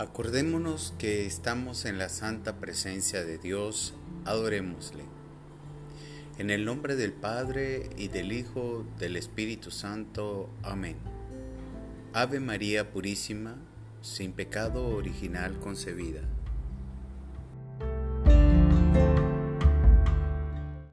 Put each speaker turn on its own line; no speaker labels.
Acordémonos que estamos en la santa presencia de Dios, adorémosle. En el nombre del Padre y del Hijo, del Espíritu Santo. Amén. Ave María Purísima, sin pecado original concebida.